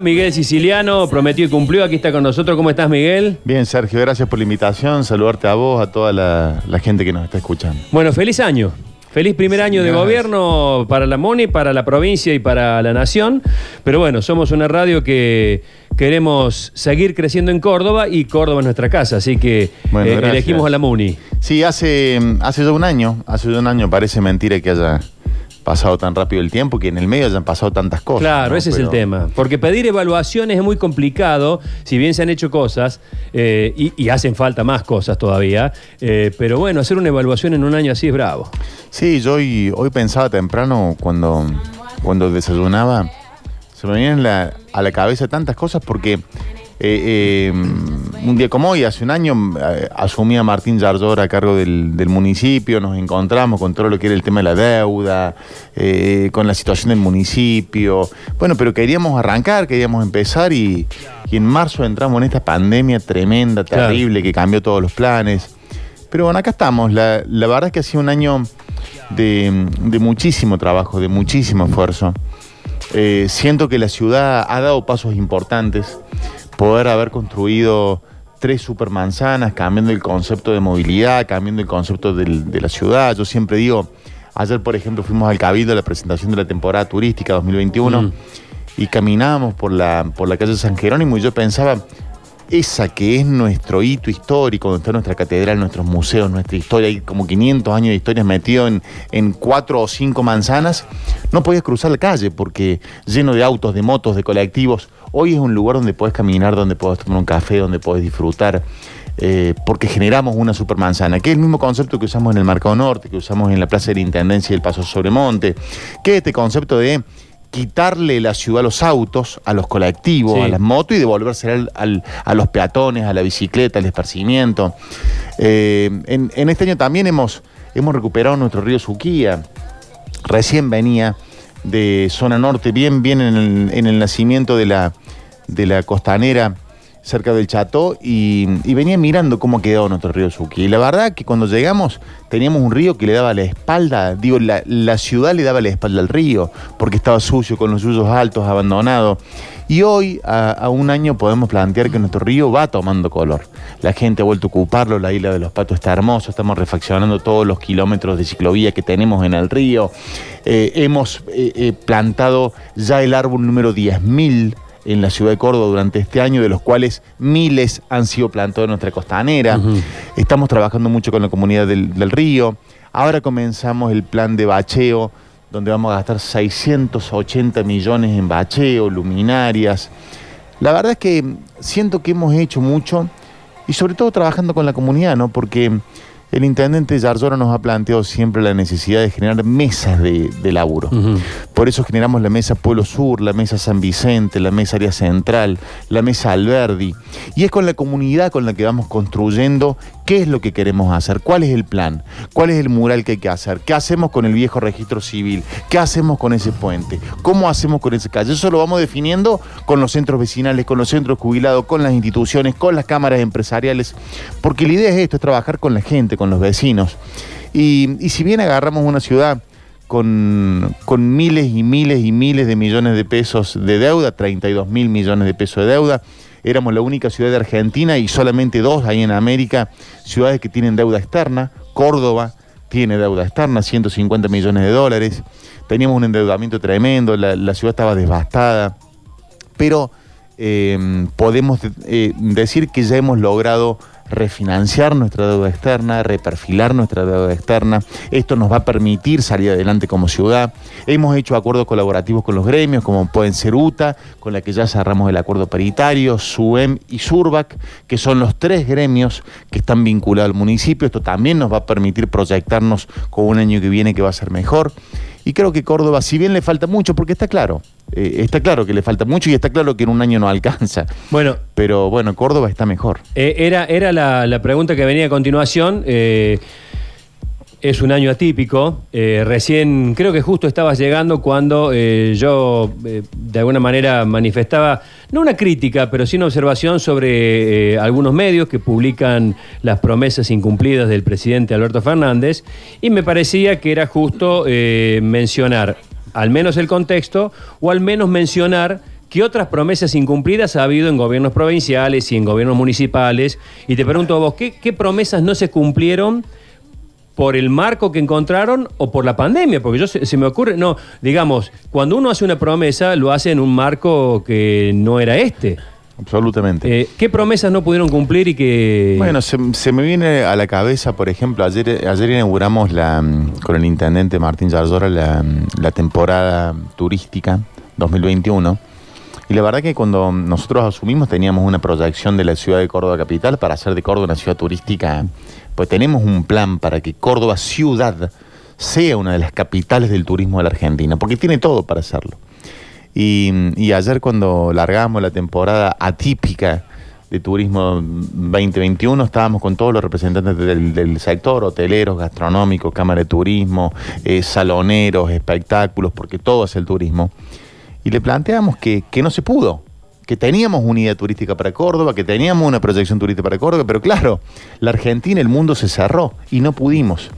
Miguel Siciliano prometió y cumplió. Aquí está con nosotros. ¿Cómo estás, Miguel? Bien, Sergio, gracias por la invitación. Saludarte a vos, a toda la, la gente que nos está escuchando. Bueno, feliz año. Feliz primer año de gobierno para la MONI, para la provincia y para la nación. Pero bueno, somos una radio que queremos seguir creciendo en Córdoba y Córdoba es nuestra casa. Así que Bueno, eh, elegimos a la MUNI. Sí, hace, hace ya un año, hace ya un año parece mentira que haya pasado tan rápido el tiempo, que en el medio hayan pasado tantas cosas. Claro, ¿no? ese es el tema. Porque pedir evaluaciones es muy complicado, si bien se han hecho cosas, eh, y, y hacen falta más cosas todavía, eh, pero bueno, hacer una evaluación en un año así es bravo. Sí, yo hoy, hoy pensaba temprano cuando, cuando desayunaba, se me venían la- a la cabeza tantas cosas porque eh, eh, un día como hoy, hace un año, eh, asumía Martín Yardor a cargo del, del municipio, nos encontramos con todo lo que era el tema de la deuda, con la situación del municipio. Bueno, pero queríamos arrancar, queríamos empezar y, y en marzo entramos en esta pandemia tremenda, Claro. terrible, que cambió todos los planes. Pero bueno, acá estamos. La, la verdad es que ha sido un año de, de muchísimo trabajo, de muchísimo esfuerzo. Siento que la ciudad ha dado pasos importantes. Poder haber construido tres supermanzanas, cambiando el concepto de movilidad, cambiando el concepto del- de la ciudad. Yo siempre digo, ayer por ejemplo fuimos al Cabildo a la presentación de la temporada turística 2021 Mm. y caminábamos por la, por la calle San Jerónimo y yo pensaba, esa que es nuestro hito histórico, donde está nuestra catedral, nuestros museos, nuestra historia, hay como 500 años de historia metido en, en cuatro o cinco manzanas, no podías cruzar la calle porque lleno de autos, de motos, de colectivos. Hoy es un lugar donde puedes caminar, donde puedes tomar un café, donde puedes disfrutar, eh, porque generamos una supermanzana, que es el mismo concepto que usamos en el Mercado Norte, que usamos en la Plaza de la Intendencia y el Paso Sobremonte, que es este concepto de quitarle la ciudad a los autos, a los colectivos, Sí. a las motos y devolverse al- al- a los peatones, a la bicicleta, al esparcimiento. Eh, en, en este año también hemos, hemos recuperado nuestro río Suquía. Recién venía de zona norte, bien, bien en el, en el nacimiento de la, de la costanera cerca del Chato y, venía mirando cómo quedó nuestro río Suquía. Y la verdad que cuando llegamos teníamos un río que le daba la espalda, digo, la, la ciudad le daba la espalda al río porque estaba sucio, con los suyos altos, abandonado. Y hoy, a, a un año, podemos plantear que nuestro río va tomando color. La gente ha vuelto a ocuparlo, la isla de los patos está hermosa, estamos refaccionando todos los kilómetros de ciclovía que tenemos en el río. Eh, hemos eh, eh, plantado ya el árbol número 10.000 en la ciudad de Córdoba durante este año, de los cuales miles han sido plantados en nuestra costanera. Estamos trabajando mucho con la comunidad del, del río. Ahora comenzamos el plan de bacheo, donde vamos a gastar 680 millones en bacheo, luminarias. La verdad es que siento que hemos hecho mucho y sobre todo trabajando con la comunidad, ¿no? Porque el intendente Yarzora nos ha planteado siempre la necesidad de generar mesas de, de laburo. Por eso generamos la mesa Pueblo Sur, la mesa San Vicente, la mesa Área Central, la mesa Alberdi. Y es con la comunidad con la que vamos construyendo qué es lo que queremos hacer, cuál es el plan, cuál es el mural que hay que hacer, qué hacemos con el viejo registro civil, qué hacemos con ese puente, cómo hacemos con esa calle. Eso lo vamos definiendo con los centros vecinales, con los centros jubilados, con las instituciones, con las cámaras empresariales. Porque la idea es esto, es trabajar con la gente, con los vecinos. Y, si bien agarramos una ciudad con, con miles y miles y miles de millones de pesos de deuda, 32 mil millones de pesos de deuda. Éramos la única ciudad de Argentina y solamente dos ahí en América, ciudades que tienen deuda externa. Córdoba tiene deuda externa, 150 millones de dólares. Teníamos un endeudamiento tremendo, la, ciudad estaba devastada. Pero eh, podemos eh, decir que ya hemos logrado refinanciar nuestra deuda externa, reperfilar nuestra deuda externa. Esto nos va a permitir salir adelante como ciudad. Hemos hecho acuerdos colaborativos con los gremios, como pueden ser UTA, con la que ya cerramos el acuerdo paritario, SUEM y SURBAC, que son los tres gremios que están vinculados al municipio. Esto también nos va a permitir proyectarnos con un año que viene que va a ser mejor. Y creo que Córdoba, si bien le falta mucho, porque está claro, eh, está claro que le falta mucho y está claro que en un año no alcanza. Bueno, Pero bueno, Córdoba está mejor. Eh, era, era la, la pregunta que venía a continuación. Eh, es un año atípico. Eh, recién, creo que justo estabas llegando cuando eh, yo eh, de alguna manera manifestaba, no una crítica, pero sí una observación sobre algunos medios que publican las promesas incumplidas del presidente Alberto Fernández. Y me parecía que era justo mencionar al menos el contexto o al menos mencionar ¿Qué otras promesas incumplidas ha habido en gobiernos provinciales y en gobiernos municipales? Y te pregunto a vos, ¿qué, qué promesas no se cumplieron por el marco que encontraron o por la pandemia? Porque yo se, se me ocurre, no, digamos, cuando uno hace una promesa, lo hace en un marco que no era este. Absolutamente. Eh, ¿Qué promesas no pudieron cumplir y que... Bueno, se, se me viene a la cabeza, por ejemplo, ayer, ayer inauguramos la, mm, con el intendente Martín Yarzora la, mm, la temporada turística 2021. Y la verdad que cuando nosotros asumimos teníamos una proyección de la ciudad de Córdoba capital para hacer de Córdoba una ciudad turística, pues tenemos un plan para que Córdoba ciudad sea una de las capitales del turismo de la Argentina, porque tiene todo para hacerlo. Y, ayer cuando largamos la temporada atípica de turismo 2021, estábamos con todos los representantes del, del sector, hoteleros, gastronómicos, cámara de turismo, eh, saloneros, espectáculos, porque todo es el turismo. Y le planteamos que, que no se pudo, que teníamos una idea turística para Córdoba, que teníamos una proyección turística para Córdoba, pero claro, la Argentina, el mundo se cerró y no pudimos.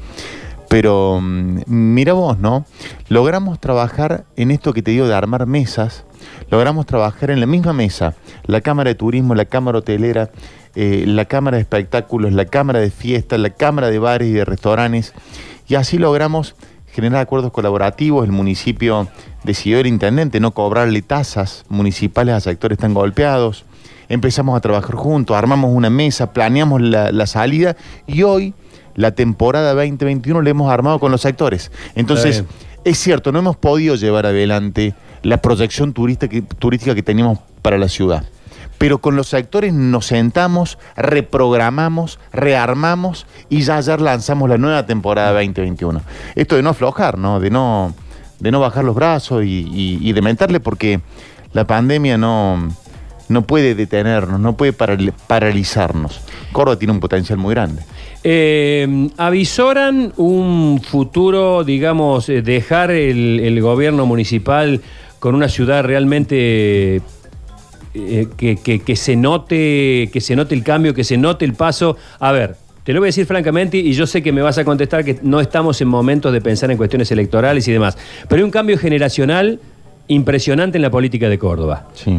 Pero mm, mira vos, ¿no? Logramos trabajar en esto que te digo de armar mesas, logramos trabajar en la misma mesa, la Cámara de Turismo, la Cámara Hotelera, eh, la Cámara de Espectáculos, la Cámara de Fiestas, la Cámara de Bares y de Restaurantes, y así logramos generar acuerdos colaborativos, el municipio decidió el intendente no cobrarle tasas municipales a sectores tan golpeados, empezamos a trabajar juntos, armamos una mesa, planeamos la, la salida y hoy la temporada 2021 la hemos armado con los sectores. Entonces, es cierto, no hemos podido llevar adelante la proyección turista que- turística que teníamos para la ciudad. Pero con los sectores nos sentamos, reprogramamos, rearmamos y ya ayer lanzamos la nueva temporada 2021. Esto de no aflojar, ¿no? De no, de no bajar los brazos y, y- de mentarle porque la pandemia no, no puede detenernos, no puede paral- paralizarnos. Córdoba tiene un potencial muy grande. Eh, avisoran un futuro, digamos, eh, dejar el gobierno municipal con una ciudad realmente eh, que, que- que se note, que se note el cambio, que se note el paso. A ver, te lo voy a decir francamente y yo sé que me vas a contestar que no estamos en momentos de pensar en cuestiones electorales y demás, pero hay un cambio generacional impresionante en la política de Córdoba. Sí.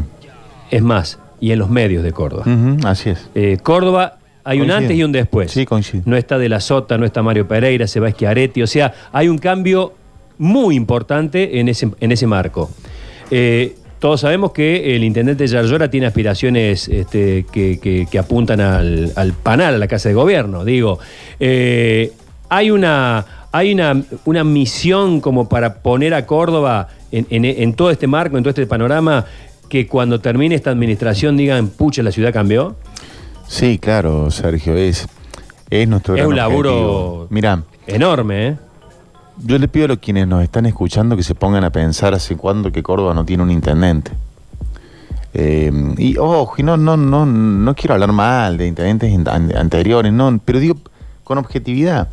Es más, y en los medios de Córdoba. Así es. Eh, Córdoba, hay un antes y un después. Sí, coincido. No está De La Sota, no está Mario Pereira, se va Schiaretti. O sea, hay un cambio muy importante en ese, en ese marco. Eh, todos sabemos que el intendente Yarlora tiene aspiraciones este, que, que- que apuntan al, al panal, a la Casa de Gobierno. Digo, eh, hay una, hay una, una misión como para poner a Córdoba en, en- en todo este marco, en todo este panorama, que cuando termine esta administración digan, pucha, la ciudad cambió. Sí, claro, Sergio, es, es nuestro Es gran un laburo. Mira, enorme, ¿eh? Yo le pido a los quienes nos están escuchando que se pongan a pensar hace cuándo que Córdoba no tiene un intendente. Eh, y ojo, y no, no, no, no quiero hablar mal de intendentes in- an- anteriores, no, pero digo con objetividad.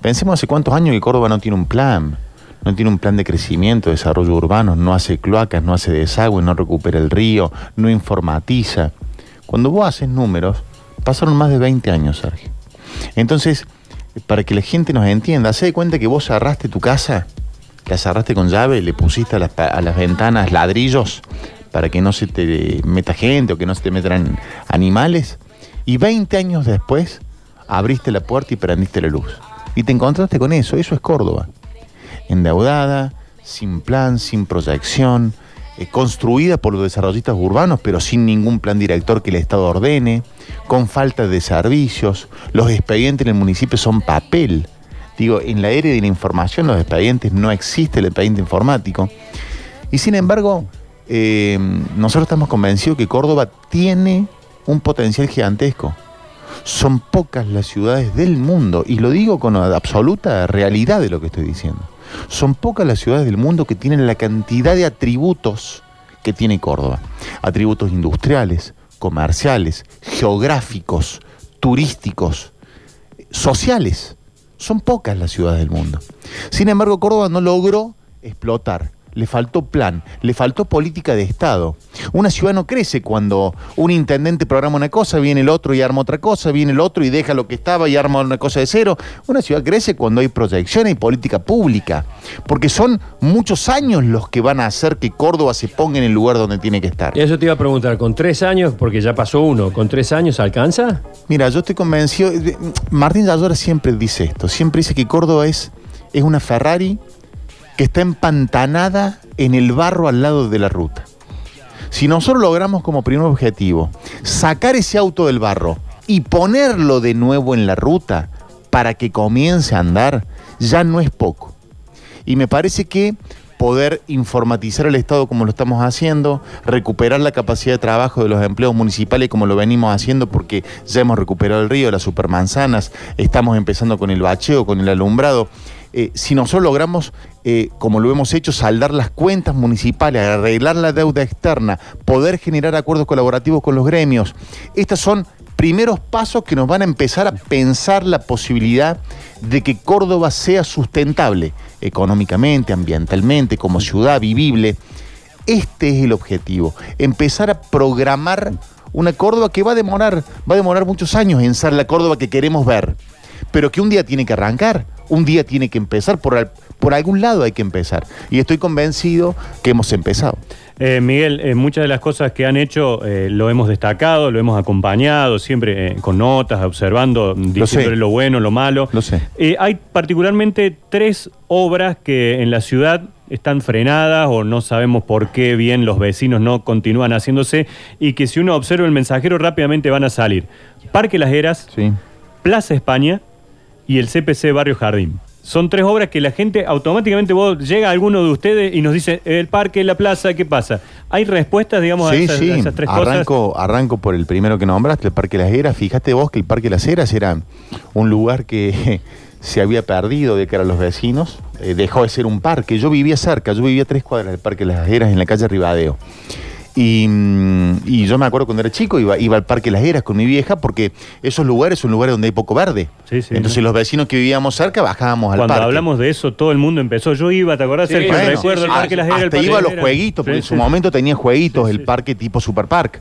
Pensemos hace cuántos años que Córdoba no tiene un plan, no tiene un plan de crecimiento, desarrollo urbano, no hace cloacas, no hace desagüe, no recupera el río, no informatiza. Cuando vos haces números, pasaron más de 20 años, Sergio. Entonces, para que la gente nos entienda, hace de cuenta que vos cerraste tu casa, la cerraste con llave, le pusiste a las, a las ventanas ladrillos para que no se te meta gente o que no se te metan animales, y 20 años después abriste la puerta y prendiste la luz. Y te encontraste con eso, eso es Córdoba. Endeudada, sin plan, sin proyección, eh, construida por los desarrollistas urbanos, pero sin ningún plan director que el Estado ordene, con falta de servicios, los expedientes en el municipio son papel. Digo, en la era de la información los expedientes no existe el expediente informático. Y sin embargo, eh, nosotros estamos convencidos que Córdoba tiene un potencial gigantesco. Son pocas las ciudades del mundo, y lo digo con absoluta realidad de lo que estoy diciendo. Son pocas las ciudades del mundo que tienen la cantidad de atributos que tiene Córdoba. Atributos industriales, comerciales, geográficos, turísticos, sociales. Son pocas las ciudades del mundo. Sin embargo, Córdoba no logró explotar le faltó plan, le faltó política de Estado. Una ciudad no crece cuando un intendente programa una cosa, viene el otro y arma otra cosa, viene el otro y deja lo que estaba y arma una cosa de cero. Una ciudad crece cuando hay proyección y política pública, porque son muchos años los que van a hacer que Córdoba se ponga en el lugar donde tiene que estar. Eso te iba a preguntar, con tres años, porque ya pasó uno, ¿con tres años alcanza? Mira, yo estoy convencido, Martín Yayora siempre dice esto, siempre dice que Córdoba es, es una Ferrari que está empantanada en el barro al lado de la ruta. Si nosotros logramos como primer objetivo sacar ese auto del barro y ponerlo de nuevo en la ruta para que comience a andar, ya no es poco. Y me parece que poder informatizar el Estado como lo estamos haciendo, recuperar la capacidad de trabajo de los empleos municipales como lo venimos haciendo porque ya hemos recuperado el río, las supermanzanas, estamos empezando con el bacheo, con el alumbrado. Eh, si nosotros logramos, eh, como lo hemos hecho, saldar las cuentas municipales, arreglar la deuda externa, poder generar acuerdos colaborativos con los gremios, estos son primeros pasos que nos van a empezar a pensar la posibilidad de que Córdoba sea sustentable económicamente, ambientalmente, como ciudad vivible. Este es el objetivo, empezar a programar una Córdoba que va a demorar, va a demorar muchos años en ser la Córdoba que queremos ver, pero que un día tiene que arrancar un día tiene que empezar, por, por algún lado hay que empezar. Y estoy convencido que hemos empezado. Eh, Miguel, eh, muchas de las cosas que han hecho eh, lo hemos destacado, lo hemos acompañado, siempre con notas, observando, diciéndole lo, bueno, lo malo. Lo sé. hay particularmente tres obras que en la ciudad están frenadas o no sabemos por qué bien los vecinos no continúan haciéndose y que si uno observa el mensajero rápidamente van a salir. Parque Las Heras, Plaza España y el CPC Barrio Jardín. Son tres obras que la gente automáticamente vos, llega a alguno de ustedes y nos dice el parque, la plaza, ¿qué pasa? ¿Hay respuestas, digamos, a, esas, tres arranco, cosas? Arranco por el primero que nombraste, el Parque Las Heras. Fíjate vos que el Parque Las Heras era un lugar que se había perdido de que eran los vecinos. Eh, dejó de ser un parque. Yo vivía cerca, yo vivía a tres cuadras del Parque Las Heras en la calle Ribadeo. Mm, y, yo me acuerdo cuando era chico, iba, iba al Parque Las Heras con mi vieja, porque esos lugares son lugares donde hay poco verde. Entonces los vecinos que vivíamos cerca bajábamos al parque. Cuando hablamos de eso, todo el mundo empezó. Yo iba, ¿te acordás? el recuerdo el Parque Las Heras. Hasta iba a los jueguitos, porque en su momento tenía jueguitos, el parque tipo Super Park.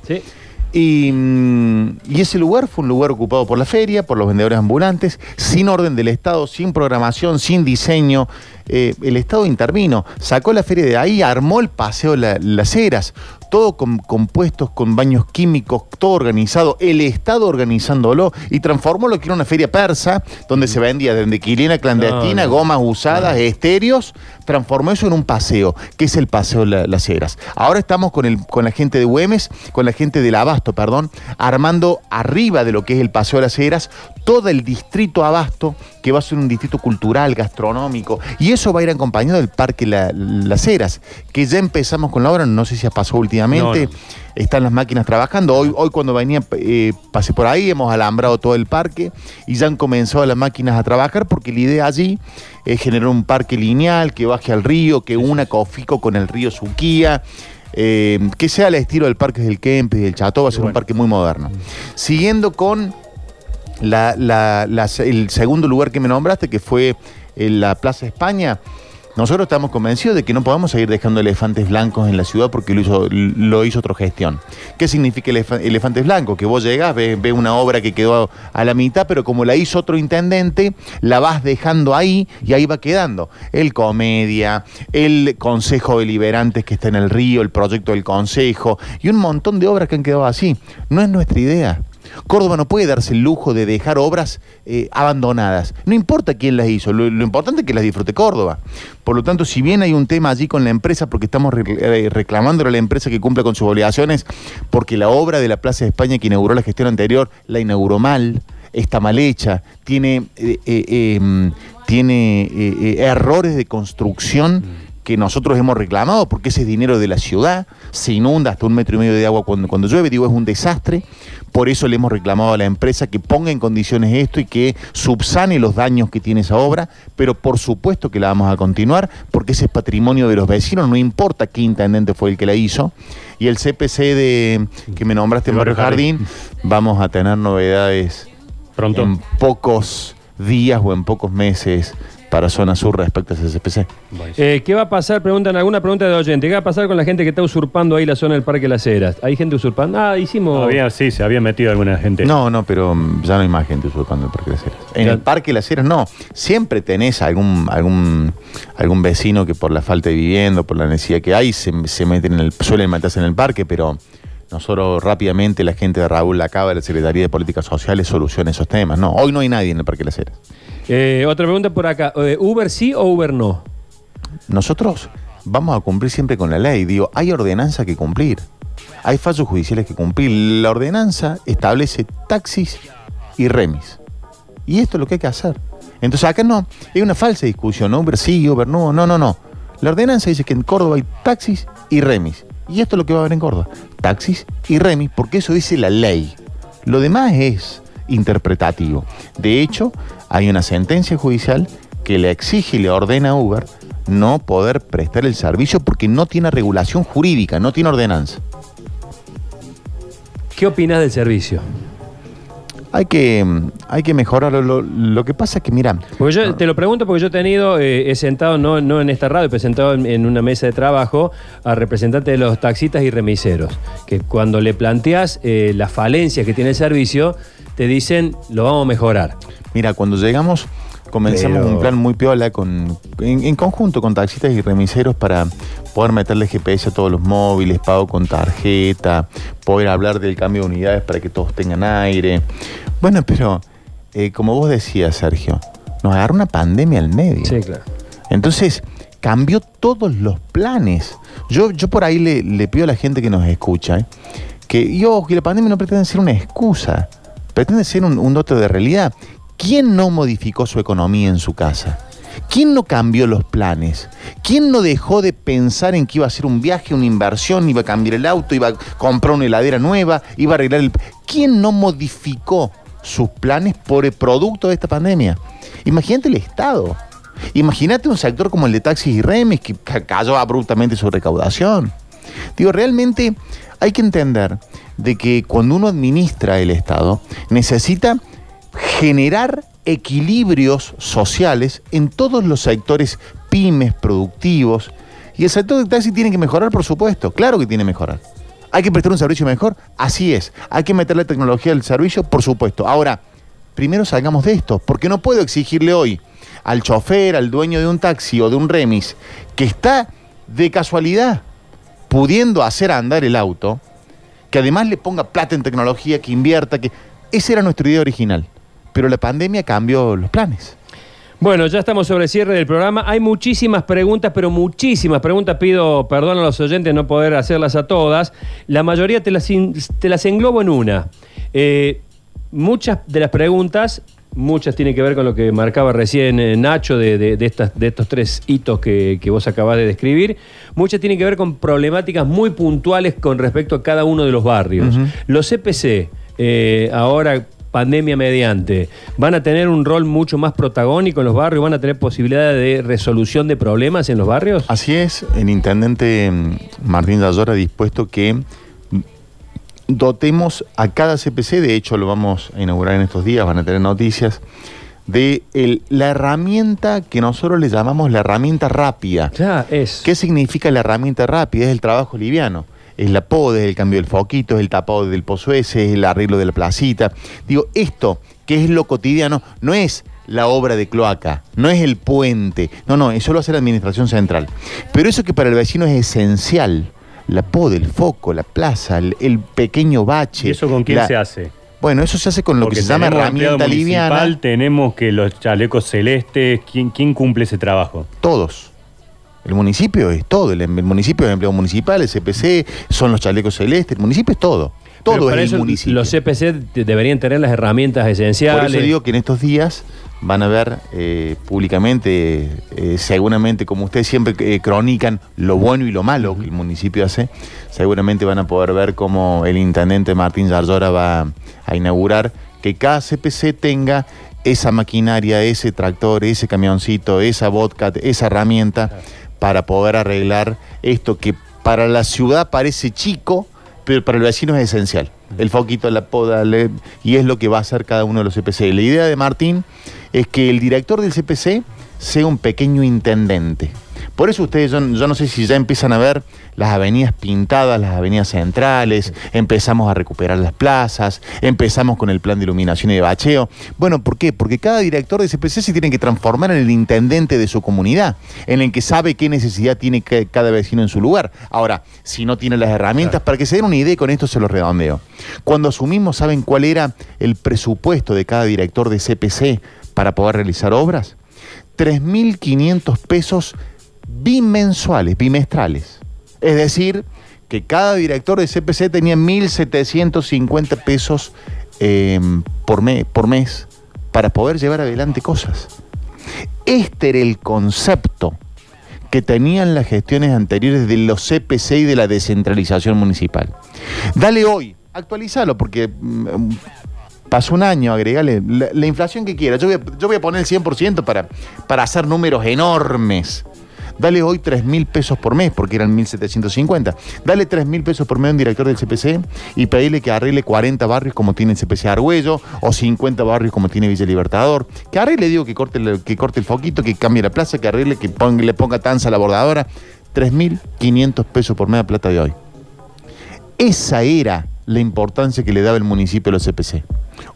Y, mm, y, ese lugar fue un lugar ocupado por la feria, por los vendedores ambulantes, sin orden del Estado, sin programación, sin diseño. Eh, el Estado intervino, sacó la feria de ahí, armó el paseo Las Heras, todo con, compuestos con baños químicos, todo organizado, el Estado organizándolo y transformó lo que era una feria persa, donde se vendía desde quilena clandestina, gomas usadas, estéreos, transformó eso en un paseo, que es el Paseo Las Heras. Ahora estamos con, el, con la gente de Güemes, con la gente del Abasto, perdón, armando arriba de lo que es el Paseo Las Heras todo el distrito Abasto, que va a ser un distrito cultural, gastronómico, y eso va a ir acompañado del Parque Las Heras, que ya empezamos con la obra, no sé si ha pasado últimamente, están las máquinas trabajando, hoy, hoy cuando venía, eh, pasé por ahí, hemos alambrado todo el parque y ya han comenzado las máquinas a trabajar, porque la idea allí es generar un parque lineal que baje al río, que una Cofico con el río Suquía, eh, que sea el estilo del Parque del Kempes y del Chateau, va a ser un parque muy moderno. Siguiendo con el segundo lugar que me nombraste, que fue en la Plaza España, nosotros estamos convencidos de que no podemos seguir dejando elefantes blancos en la ciudad porque lo hizo, lo hizo otra gestión. ¿Qué significa elefantes blancos? Que vos llegás, ves, una obra que quedó a la mitad, pero como la hizo otro intendente, la vas dejando ahí y ahí va quedando. El Comedia, el Consejo Deliberantes que está en el río, el proyecto del Consejo y un montón de obras que han quedado así. No es nuestra idea. Córdoba no puede darse el lujo de dejar obras eh, abandonadas. No importa quién las hizo, lo, importante es que las disfrute Córdoba. Por lo tanto, si bien hay un tema allí con la empresa, porque estamos eh, reclamando a la empresa que cumpla con sus obligaciones, porque la obra de la Plaza de España que inauguró la gestión anterior la inauguró mal, está mal hecha, tiene, eh, em, tiene errores de construcción que nosotros hemos reclamado, porque ese es dinero de la ciudad, se inunda hasta un metro y medio de agua cuando, cuando llueve, digo, es un desastre. Por eso le hemos reclamado a la empresa que ponga en condiciones esto y que subsane los daños que tiene esa obra, pero por supuesto que la vamos a continuar, porque ese es patrimonio de los vecinos, no importa qué intendente fue el que la hizo. Y el CPC de que me nombraste en Barrio Jardín, vamos a tener novedades pronto en pocos días o en pocos meses para zona sur respecto a ese CPC. Eh, ¿Qué va a pasar? Preguntan alguna pregunta de oyente. ¿Qué va a pasar con la gente que está usurpando ahí la zona del Parque Las Heras? ¿Hay gente usurpando? Ah, hicimos. Había, sí, se había metido alguna gente. No, no, pero mm, ya no hay más gente usurpando el Parque Las Heras. En Ya. el Parque Las Heras no. Siempre tenés algún, algún, algún vecino que por la falta de vivienda, por la necesidad que hay, se, se meten en el, suelen meterse en el parque, pero nosotros rápidamente, la gente de Raúl Lacaba, de la Secretaría de Políticas Sociales, soluciona esos temas. No, hoy no hay nadie en el Parque Las Heras. Eh, otra pregunta por acá. Eh, ¿Uber sí o Uber no? Nosotros vamos a cumplir siempre con la ley. Digo, hay ordenanza que cumplir. Hay fallos judiciales que cumplir. La ordenanza establece taxis y remis. Y esto es lo que hay que hacer. Entonces acá no, es una falsa discusión. Uber sí, Uber no, no, no, no. La ordenanza dice que en Córdoba hay taxis y remis. Y esto es lo que va a haber en Córdoba. Taxis y remis, porque eso dice la ley. Lo demás es interpretativo. De hecho, hay una sentencia judicial que le exige y le ordena a Uber no poder prestar el servicio porque no tiene regulación jurídica, no tiene ordenanza. ¿Qué opinas del servicio? Hay que, mm, hay que mejorarlo. Lo, lo que pasa es que, mira, Porque yo te lo pregunto porque yo he tenido, eh, he sentado, no, no en esta radio, he sentado en, en una mesa de trabajo a representantes de los taxistas y remiseros, que cuando le planteas eh, las falencias que tiene el servicio, te dicen, lo vamos a mejorar. Mira, cuando llegamos, comenzamos Pero- un plan muy piola con, en, en conjunto con taxistas y remiseros para poder meterle GPS a todos los móviles, pago con tarjeta, poder hablar del cambio de unidades para que todos tengan aire. Bueno, pero eh, como vos decías, Sergio, nos agarró una pandemia al medio. Sí, claro. Entonces, cambió todos los planes. Yo, yo por ahí le, le pido a la gente que nos escucha, ¿eh? que, y ojo, que la pandemia no pretende ser una excusa, pretende ser un, un dato de realidad. ¿Quién no modificó su economía en su casa? ¿Quién no cambió los planes? ¿Quién no dejó de pensar en que iba a hacer un viaje, una inversión, iba a cambiar el auto, iba a comprar una heladera nueva, iba a arreglar el... ¿Quién no modificó sus planes por el producto de esta pandemia? Imagínate el Estado. Imagínate un sector como el de taxis y remis que ca- cayó abruptamente su recaudación. Digo, realmente hay que entender de que cuando uno administra el Estado necesita generar equilibrios sociales en todos los sectores pymes, productivos. Y el sector del taxi tiene que mejorar, por supuesto. Claro que tiene que mejorar. ¿Hay que prestar un servicio mejor? Así es. ¿Hay que meter la tecnología al servicio? Por supuesto. Ahora, primero salgamos de esto, porque no puedo exigirle hoy al chofer, al dueño de un taxi o de un remis, que está de casualidad pudiendo hacer andar el auto, que además le ponga plata en tecnología, que invierta, que... Esa era nuestra idea original. Pero la pandemia cambió los planes. Bueno, ya estamos sobre el cierre del programa. Hay muchísimas preguntas, pero muchísimas preguntas. Pido perdón a los oyentes no poder hacerlas a todas. La mayoría te las, in- te las englobo en una. Eh, muchas de las preguntas, muchas tienen que ver con lo que marcaba recién eh, Nacho de, de- de estas, de estos tres hitos que, que vos acabás de describir. Muchas tienen que ver con problemáticas muy puntuales con respecto a cada uno de los barrios. Los CPC, eh, ahora pandemia mediante, van a tener un rol mucho más protagónico en los barrios, van a tener posibilidad de resolución de problemas en los barrios. Así es, el intendente mm, Martín Dallor ha dispuesto que mm, dotemos a cada CPC, de hecho lo vamos a inaugurar en estos días, van a tener noticias, de el- la herramienta que nosotros le llamamos la herramienta rápida. Ya es. ¿Qué significa la herramienta rápida? Es el trabajo liviano. Es la poda, es el cambio del foquito, es el tapado del pozo ese, es el arreglo de la placita. Digo, esto, que es lo cotidiano, no es la obra de cloaca, no es el puente. No, no, eso lo hace la administración central. Pero eso que para el vecino es esencial, la poda, el foco, la plaza, el, el pequeño bache. ¿Y eso con quién la- se hace? Bueno, eso se hace con lo Porque que se llama herramienta liviana. Tenemos que los chalecos celestes, ¿quién, quién cumple ese trabajo? todos. El municipio es todo. El, el municipio es empleo municipal, el CPC, son los chalecos celestes. El municipio es todo. Pero Todo para es eso el municipio. Los CPC deberían tener las herramientas Por esenciales. eso digo que en estos días van a ver eh, públicamente, eh, seguramente como ustedes siempre eh, cronican lo bueno y lo malo que el municipio hace, seguramente van a poder ver cómo el intendente Martín Zarzora va a inaugurar que cada CPC tenga esa maquinaria, ese tractor, ese camioncito, esa vodka, esa herramienta para poder arreglar esto que para la ciudad parece chico, pero para el vecino es esencial. El foquito, la poda, le- y es lo que va a hacer cada uno de los CPC. La idea de Martín es que el director del CPC sea un pequeño intendente. Por eso ustedes, yo, yo no sé si ya empiezan a ver las avenidas pintadas, las avenidas centrales, empezamos a recuperar las plazas, empezamos con el plan de iluminación y de bacheo. Bueno, ¿por qué? Porque cada director de CPC se tiene que transformar en el intendente de su comunidad, en el que sabe qué necesidad tiene cada vecino en su lugar. Ahora, si no tiene las herramientas, para que se den una idea, con esto se lo redondeo. Cuando asumimos, ¿saben cuál era el presupuesto de cada director de CPC para poder realizar obras? 3.500 pesos bimensuales, bimestrales. Es decir, que cada director de CPC tenía 1.750 pesos eh, por, me- por mes para poder llevar adelante cosas. Este era el concepto que tenían las gestiones anteriores de los CPC y de la descentralización municipal. Dale hoy, actualizalo, porque mm, pasó un año, agregale la, la inflación que quiera. Yo voy, a, yo voy a poner el 100% para, para hacer números enormes. Dale hoy 3 mil pesos por mes, porque eran 1.750. Dale 3 mil pesos por mes a un director del CPC y pedirle que arregle 40 barrios como tiene el CPC Argüello o 50 barrios como tiene Villa Libertador. Que arregle, digo, que corte, el- que corte el foquito, que cambie la plaza, que arregle, que ponga- le ponga tanza a la bordadora. 3.500 pesos por mes a plata de hoy. Esa era la importancia que le daba el municipio a los CPC.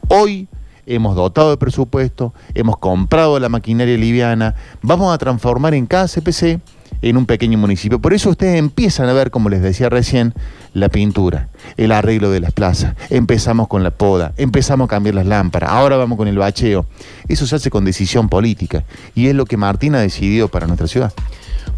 Hoy hemos dotado de presupuesto, hemos comprado la maquinaria liviana, vamos a transformar en cada CPC en un pequeño municipio. Por eso ustedes empiezan a ver, como les decía recién, la pintura, el arreglo de las plazas. Empezamos con la poda, empezamos a cambiar las lámparas, ahora vamos con el bacheo. Eso se hace con decisión política y es lo que Martín ha decidido para nuestra ciudad.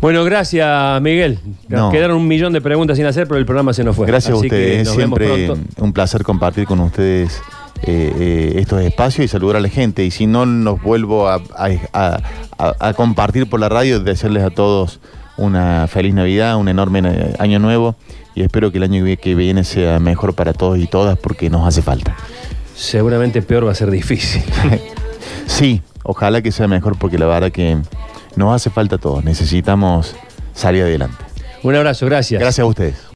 Bueno, gracias, Miguel. No. Quedaron un millón de preguntas sin hacer, pero el programa se nos fue. Gracias Así a ustedes, es nos siempre pronto. un placer compartir con ustedes eh, eh, estos espacios y saludar a la gente. Y si no nos vuelvo a, a- a- a- a compartir por la radio, desearles a todos una feliz Navidad, un enorme eh, año nuevo y espero que el año que viene sea mejor para todos y todas porque nos hace falta. Seguramente peor va a ser difícil. Sí, ojalá que sea mejor porque la verdad que nos hace falta a todos. Necesitamos salir adelante. Un abrazo, gracias. Gracias a ustedes.